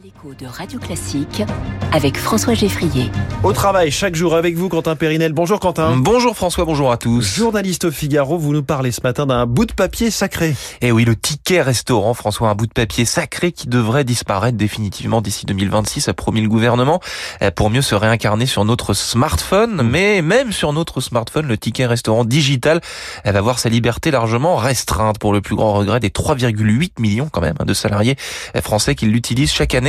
L'écho de Radio Classique avec François Geffrier. Au travail, chaque jour avec vous, Quentin Périnel. Bonjour Quentin. Bonjour François, bonjour à tous. Journaliste au Figaro, vous nous parlez ce matin d'un bout de papier sacré. Et eh oui, le ticket restaurant, François, un bout de papier sacré qui devrait disparaître définitivement d'ici 2026, a promis le gouvernement, eh, pour mieux se réincarner sur notre smartphone. Mais même sur notre smartphone, le ticket restaurant digital elle va voir sa liberté largement restreinte pour le plus grand regret des 3,8 millions quand même hein, de salariés eh, français qui l'utilisent chaque année.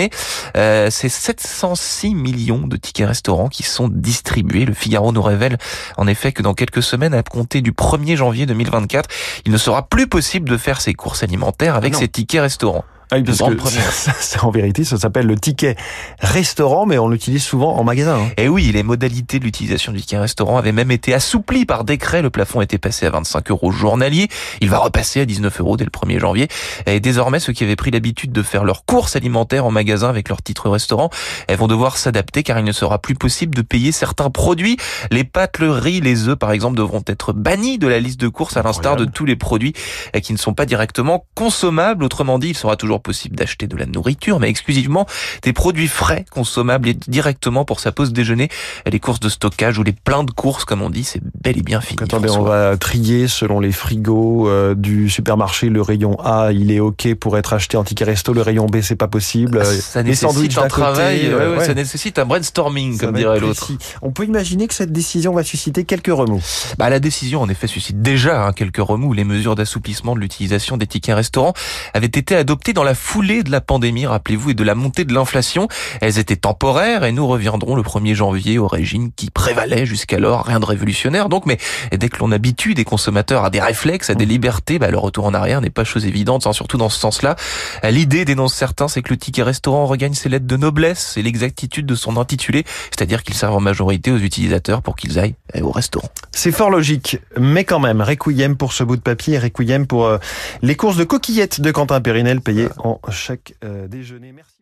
Euh, c'est 706 millions de tickets restaurants qui sont distribués. Le Figaro nous révèle en effet que dans quelques semaines, à compter du 1er janvier 2024, il ne sera plus possible de faire ses courses alimentaires avec Ah ces tickets restaurants. Ah oui, parce Grande que première. ça, ça, en vérité, ça s'appelle le ticket restaurant, mais on l'utilise souvent en magasin. hein. Et oui, les modalités de l'utilisation du ticket restaurant avaient même été assouplies par décret. Le plafond était passé à 25 euros journalier. Il va repasser à 19 euros dès le 1er janvier. Et désormais, ceux qui avaient pris l'habitude de faire leurs courses alimentaires en magasin avec leur titre restaurant, elles vont devoir s'adapter car il ne sera plus possible de payer certains produits. Les pâtes, le riz, les œufs, par exemple, devront être bannis de la liste de courses à l'instar de tous les produits euh, qui ne sont pas directement consommables. Autrement dit, il sera toujours possible d'acheter de la nourriture, mais exclusivement des produits frais consommables et directement pour sa pause déjeuner. Les courses de stockage ou les pleins de courses, comme on dit, c'est bel et bien fini. Donc, attendez, on François. va trier selon les frigos euh, du supermarché. Le rayon A, il est OK pour être acheté en ticket resto. Le rayon B, c'est pas possible. Euh, ça les nécessite un d'à côté, travail, euh, ouais, ouais, ça nécessite un brainstorming, Ça comme dirait l'autre. On peut imaginer que cette décision va susciter quelques remous. Bah, la décision, en effet, suscite déjà hein, quelques remous. Les mesures d'assouplissement de l'utilisation des tickets restaurants avaient été adoptées dans la foulée de la pandémie, rappelez-vous, et de la montée de l'inflation. Elles étaient temporaires et nous reviendrons le 1er janvier au régime qui prévalait jusqu'alors. Rien de révolutionnaire donc, mais dès que l'on habitue des consommateurs à des réflexes, à des libertés, bah, le retour en arrière n'est pas chose évidente, hein, surtout dans ce sens-là. L'idée, dénonce certains, c'est que le ticket restaurant regagne ses lettres de noblesse et l'exactitude de son intitulé, c'est-à-dire qu'il serve en majorité aux utilisateurs pour qu'ils aillent euh, au restaurant. C'est fort logique, mais quand même, requiem pour ce bout de papier, requiem pour euh, les courses de coquillettes de Quentin Périnel payées en chaque euh, déjeuner. Merci.